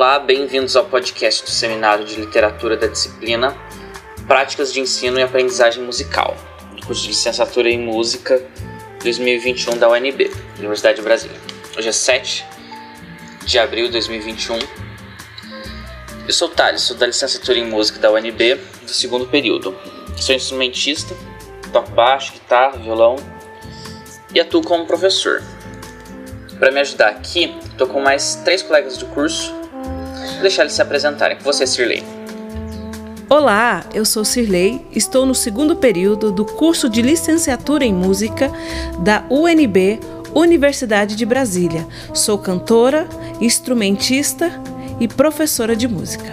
Olá, bem-vindos ao podcast do Seminário de Literatura da disciplina Práticas de Ensino e Aprendizagem Musical, do curso de Licenciatura em Música 2021 da UNB, Universidade de Brasília. Hoje é 7 de abril de 2021. Eu sou o Thales, sou da Licenciatura em Música da UNB, do segundo período. Sou instrumentista, toco baixo, guitarra, violão e atuo como professor. Para me ajudar aqui, estou com mais três colegas do curso. Deixar eles se apresentarem. Com você, Sirley. Olá, eu sou Cirlei, estou no segundo período do curso de licenciatura em música da UNB, Universidade de Brasília. Sou cantora, instrumentista e professora de música.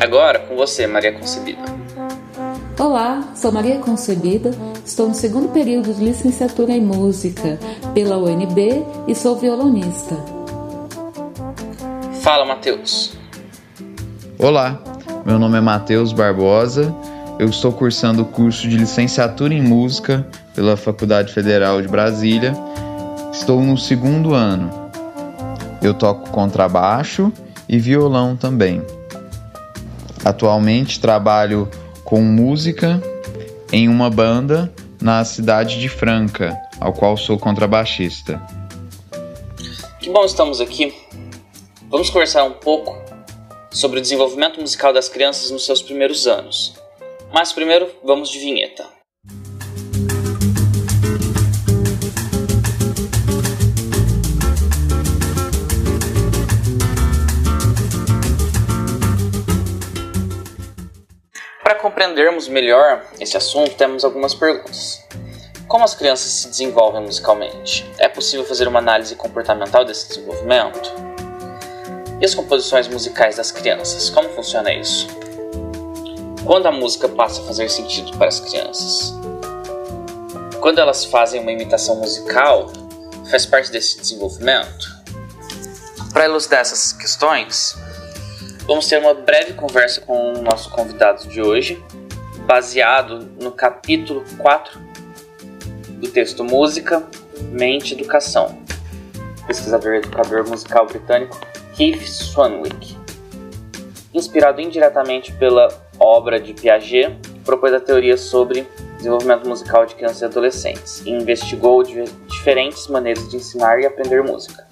Agora com você, Maria Concebida. Olá, sou Maria Concebida, estou no segundo período de licenciatura em música pela UNB e sou violonista. Fala, Matheus. Olá, meu nome é Matheus Barbosa, eu estou cursando o curso de licenciatura em música pela Faculdade Federal de Brasília. Estou no segundo ano. Eu toco contrabaixo e violão também. Atualmente trabalho com música em uma banda na cidade de Franca, ao qual sou contrabaixista. Que bom estamos aqui. Vamos conversar um pouco sobre o desenvolvimento musical das crianças nos seus primeiros anos. Mas primeiro, vamos de vinheta. Para compreendermos melhor esse assunto, temos algumas perguntas. Como as crianças se desenvolvem musicalmente? É possível fazer uma análise comportamental desse desenvolvimento? E as composições musicais das crianças? Como funciona isso? Quando a música passa a fazer sentido para as crianças? Quando elas fazem uma imitação musical, faz parte desse desenvolvimento? Para elucidar essas questões, vamos ter uma breve conversa com o nosso convidado de hoje, baseado no capítulo 4 do texto Música, Mente e Educação, pesquisador e educador musical britânico Keith Swanwick. Inspirado indiretamente pela obra de Piaget, propôs a teoria sobre desenvolvimento musical de crianças e adolescentes e investigou diferentes maneiras de ensinar e aprender música.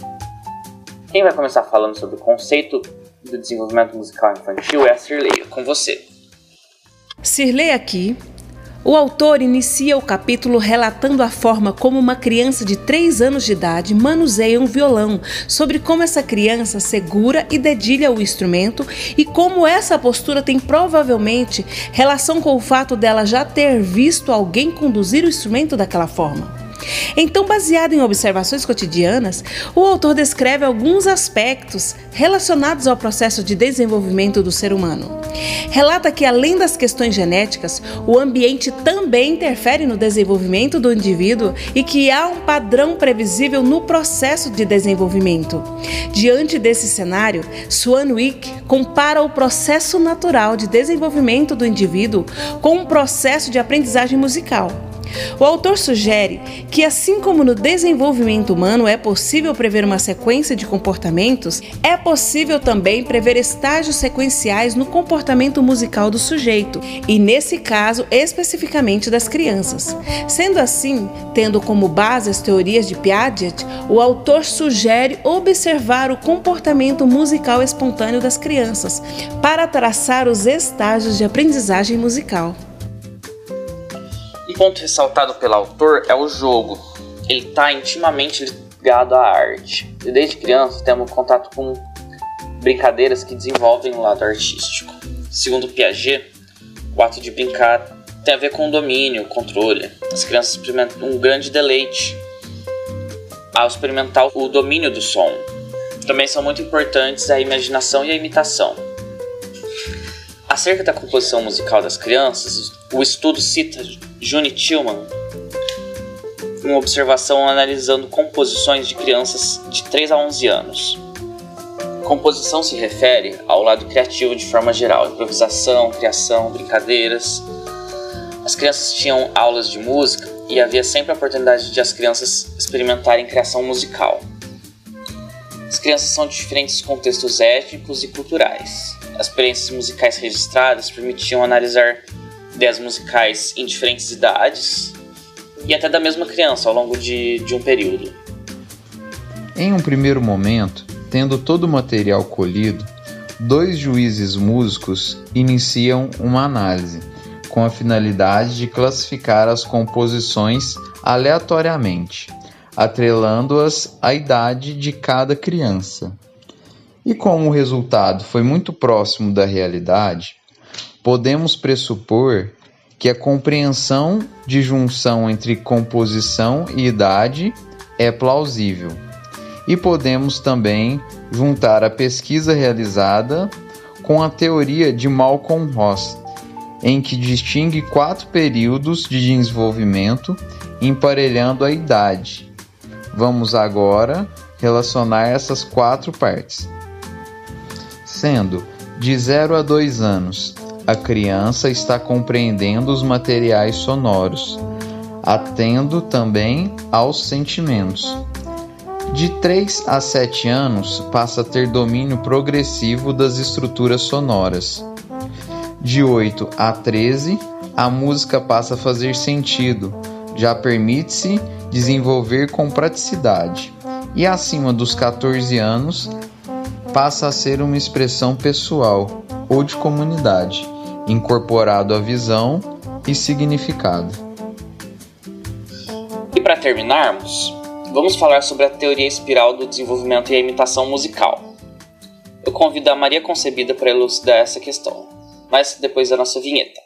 Quem vai começar falando sobre o conceito do desenvolvimento musical infantil é a Cirlei, com você. Cirlei aqui. O autor inicia o capítulo relatando a forma como uma criança de 3 anos de idade manuseia um violão, sobre como essa criança segura e dedilha o instrumento e como essa postura tem provavelmente relação com o fato dela já ter visto alguém conduzir o instrumento daquela forma. Então, baseado em observações cotidianas, o autor descreve alguns aspectos relacionados ao processo de desenvolvimento do ser humano. Relata que, além das questões genéticas, o ambiente também interfere no desenvolvimento do indivíduo e que há um padrão previsível no processo de desenvolvimento. Diante desse cenário, Swanwick compara o processo natural de desenvolvimento do indivíduo com um processo de aprendizagem musical. O autor sugere que, assim como no desenvolvimento humano é possível prever uma sequência de comportamentos, é possível também prever estágios sequenciais no comportamento musical do sujeito, e nesse caso, especificamente das crianças. Sendo assim, tendo como base as teorias de Piaget, o autor sugere observar o comportamento musical espontâneo das crianças para traçar os estágios de aprendizagem musical ponto ressaltado pelo autor é o jogo. Ele está intimamente ligado à arte. E desde criança temos contato com brincadeiras que desenvolvem o lado artístico. Segundo Piaget, o ato de brincar tem a ver com o domínio, o controle. As crianças experimentam um grande deleite ao experimentar o domínio do som. Também são muito importantes a imaginação e a imitação. Acerca da composição musical das crianças, o estudo cita Juni Tillman uma observação analisando composições de crianças de 3 a 11 anos. Composição se refere ao lado criativo de forma geral, improvisação, criação, brincadeiras. As crianças tinham aulas de música e havia sempre a oportunidade de as crianças experimentarem criação musical. As crianças são de diferentes contextos étnicos e culturais. As experiências musicais registradas permitiam analisar ideias musicais em diferentes idades e até da mesma criança ao longo de, de um período. Em um primeiro momento, tendo todo o material colhido, dois juízes músicos iniciam uma análise, com a finalidade de classificar as composições aleatoriamente, atrelando-as à idade de cada criança. E como o resultado foi muito próximo da realidade, podemos pressupor que a compreensão de junção entre composição e idade é plausível. E podemos também juntar a pesquisa realizada com a teoria de Malcolm Ross, em que distingue quatro períodos de desenvolvimento emparelhando a idade. Vamos agora relacionar essas quatro partes. Sendo de 0 a 2 anos, a criança está compreendendo os materiais sonoros, atendo também aos sentimentos. De 3 a 7 anos, passa a ter domínio progressivo das estruturas sonoras. De 8 a 13, a música passa a fazer sentido, já permite-se desenvolver com praticidade. E acima dos 14 anos, passa a ser uma expressão pessoal ou de comunidade incorporado à visão e significado. E para terminarmos, vamos falar sobre a teoria espiral do desenvolvimento e a imitação musical. Eu convido a Maria Concebida para elucidar essa questão, mas depois da nossa vinheta.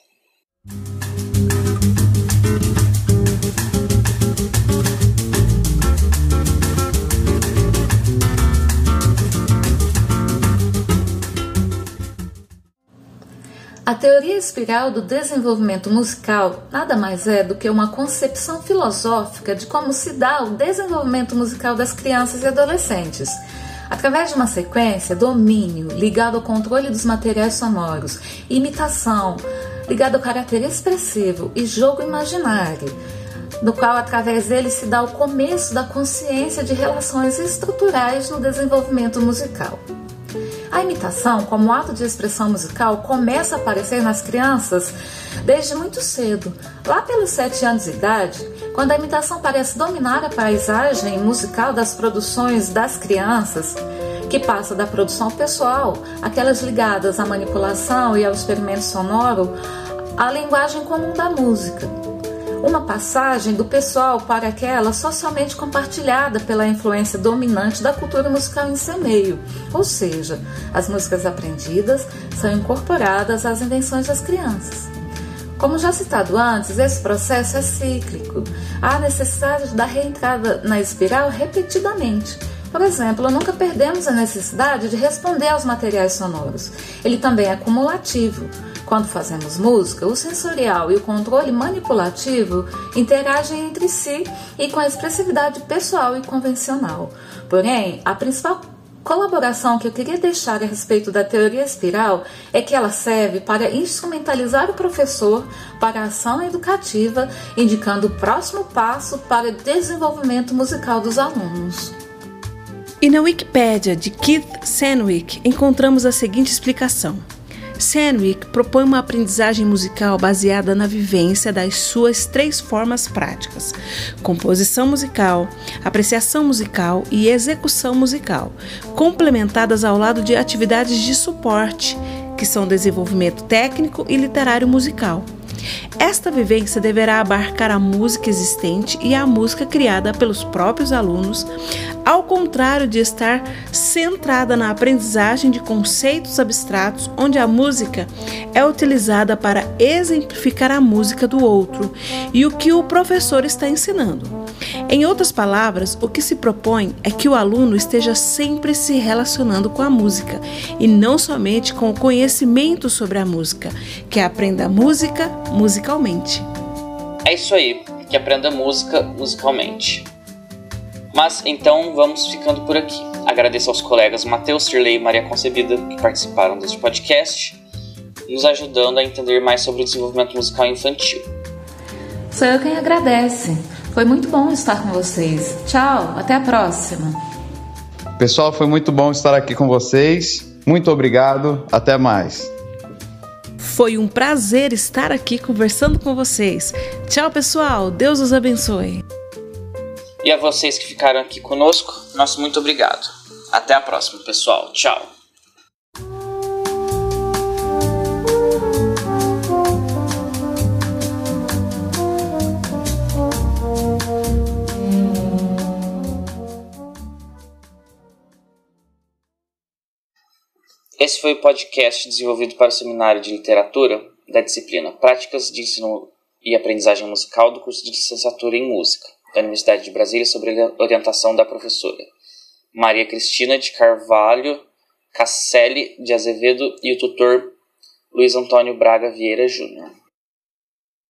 A teoria espiral do desenvolvimento musical nada mais é do que uma concepção filosófica de como se dá o desenvolvimento musical das crianças e adolescentes. Através de uma sequência, domínio ligado ao controle dos materiais sonoros, imitação ligado ao caráter expressivo e jogo imaginário, no qual através dele se dá o começo da consciência de relações estruturais no desenvolvimento musical. A imitação, como ato de expressão musical, começa a aparecer nas crianças desde muito cedo. Lá pelos sete anos de idade, quando a imitação parece dominar a paisagem musical das produções das crianças, que passa da produção pessoal, aquelas ligadas à manipulação e ao experimento sonoro, à linguagem comum da música uma passagem do pessoal para aquela socialmente compartilhada pela influência dominante da cultura musical em seu meio, ou seja, as músicas aprendidas são incorporadas às invenções das crianças. Como já citado antes, esse processo é cíclico. Há necessidade da reentrada na espiral repetidamente. Por exemplo, nunca perdemos a necessidade de responder aos materiais sonoros. Ele também é cumulativo. Quando fazemos música, o sensorial e o controle manipulativo interagem entre si e com a expressividade pessoal e convencional. Porém, a principal colaboração que eu queria deixar a respeito da teoria espiral é que ela serve para instrumentalizar o professor para a ação educativa, indicando o próximo passo para o desenvolvimento musical dos alunos. E na Wikipédia de Keith Senwick encontramos a seguinte explicação. Sandwick propõe uma aprendizagem musical baseada na vivência das suas três formas práticas: composição musical, apreciação musical e execução musical, complementadas ao lado de atividades de suporte, que são desenvolvimento técnico e literário musical. Esta vivência deverá abarcar a música existente e a música criada pelos próprios alunos, ao contrário de estar centrada na aprendizagem de conceitos abstratos, onde a música é utilizada para exemplificar a música do outro e o que o professor está ensinando. Em outras palavras, o que se propõe é que o aluno esteja sempre se relacionando com a música e não somente com o conhecimento sobre a música, que aprenda música musicalmente. É isso aí, que aprenda música musicalmente. Mas então vamos ficando por aqui. Agradeço aos colegas Matheus Sirley e Maria Concebida que participaram deste podcast, nos ajudando a entender mais sobre o desenvolvimento musical infantil. Sou eu quem agradece. Foi muito bom estar com vocês. Tchau, até a próxima. Pessoal, foi muito bom estar aqui com vocês. Muito obrigado. Até mais. Foi um prazer estar aqui conversando com vocês. Tchau, pessoal. Deus os abençoe. E a vocês que ficaram aqui conosco, nosso muito obrigado. Até a próxima, pessoal. Tchau. Esse foi o podcast desenvolvido para o Seminário de Literatura da disciplina Práticas de Ensino e Aprendizagem Musical do curso de Licenciatura em Música da Universidade de Brasília sobre orientação da professora Maria Cristina de Carvalho Casselli de Azevedo e o tutor Luiz Antônio Braga Vieira Júnior.